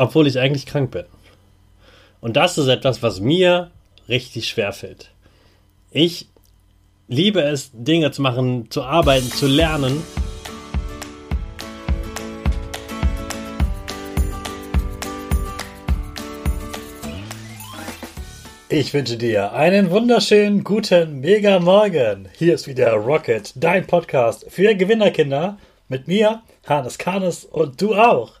obwohl ich eigentlich krank bin. Und das ist etwas, was mir richtig schwer fällt. Ich liebe es, Dinge zu machen, zu arbeiten, zu lernen. Ich wünsche dir einen wunderschönen guten Mega Morgen. Hier ist wieder Rocket, dein Podcast für Gewinnerkinder mit mir, Hannes Karnes und du auch.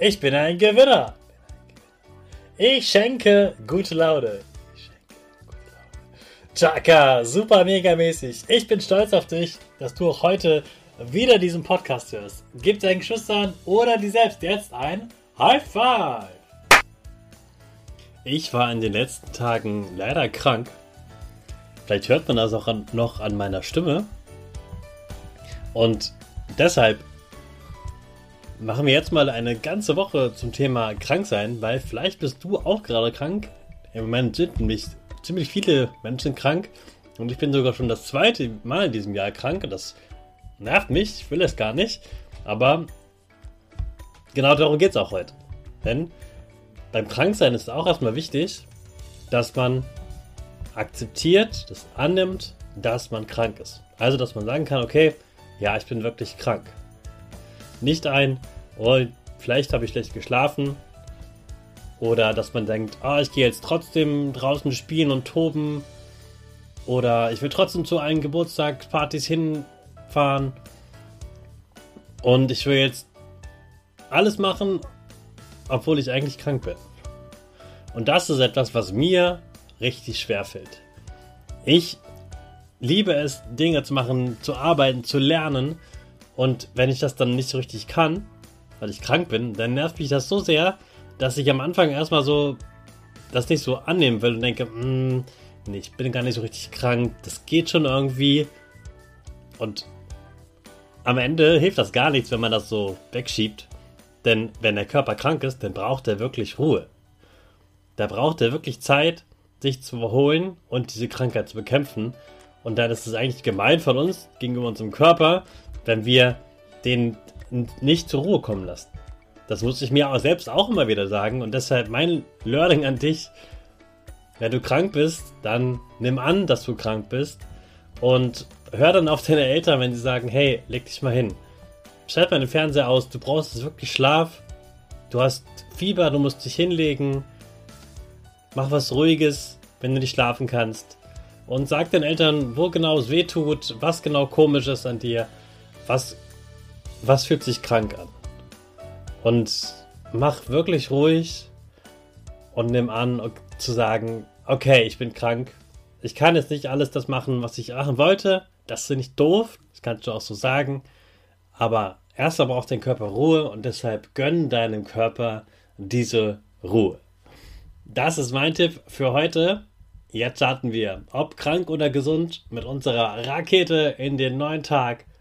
Ich bin ein Gewinner. Ich schenke gute Laune. Chaka, super mega mäßig. Ich bin stolz auf dich, dass du auch heute wieder diesen Podcast hörst. Gib deinen Geschwistern oder dir selbst jetzt ein High Five. Ich war in den letzten Tagen leider krank. Vielleicht hört man das auch noch an meiner Stimme. Und deshalb machen wir jetzt mal eine ganze Woche zum Thema krank sein, weil vielleicht bist du auch gerade krank. Im Moment sind nämlich ziemlich viele Menschen krank und ich bin sogar schon das zweite Mal in diesem Jahr krank und das nervt mich, ich will es gar nicht, aber genau darum geht es auch heute. Denn beim Kranksein ist es auch erstmal wichtig, dass man akzeptiert, das annimmt, dass man krank ist. Also, dass man sagen kann, okay, ja, ich bin wirklich krank. Nicht ein, oh, vielleicht habe ich schlecht geschlafen. Oder dass man denkt, oh, ich gehe jetzt trotzdem draußen spielen und toben. Oder ich will trotzdem zu allen Geburtstagspartys hinfahren. Und ich will jetzt alles machen, obwohl ich eigentlich krank bin. Und das ist etwas, was mir richtig schwer fällt. Ich liebe es, Dinge zu machen, zu arbeiten, zu lernen, und wenn ich das dann nicht so richtig kann, weil ich krank bin, dann nervt mich das so sehr, dass ich am Anfang erstmal so das nicht so annehmen will und denke, mm, nee, ich bin gar nicht so richtig krank, das geht schon irgendwie. Und am Ende hilft das gar nichts, wenn man das so wegschiebt. Denn wenn der Körper krank ist, dann braucht er wirklich Ruhe. Da braucht er wirklich Zeit, sich zu erholen und diese Krankheit zu bekämpfen. Und dann ist es eigentlich gemein von uns gegenüber unserem Körper, wenn wir den nicht zur Ruhe kommen lassen. Das muss ich mir auch selbst auch immer wieder sagen und deshalb mein Learning an dich, wenn du krank bist, dann nimm an, dass du krank bist und hör dann auf deine Eltern, wenn sie sagen, hey, leg dich mal hin. Schalt mal den Fernseher aus, du brauchst wirklich Schlaf, du hast Fieber, du musst dich hinlegen, mach was Ruhiges, wenn du nicht schlafen kannst und sag den Eltern, wo genau es weh tut, was genau komisch ist an dir was, was fühlt sich krank an? Und mach wirklich ruhig und nimm an, zu sagen, okay, ich bin krank. Ich kann jetzt nicht alles das machen, was ich machen wollte. Das ist nicht doof. Das kannst du auch so sagen. Aber erst braucht dein Körper Ruhe und deshalb gönn deinem Körper diese Ruhe. Das ist mein Tipp für heute. Jetzt starten wir, ob krank oder gesund, mit unserer Rakete in den neuen Tag.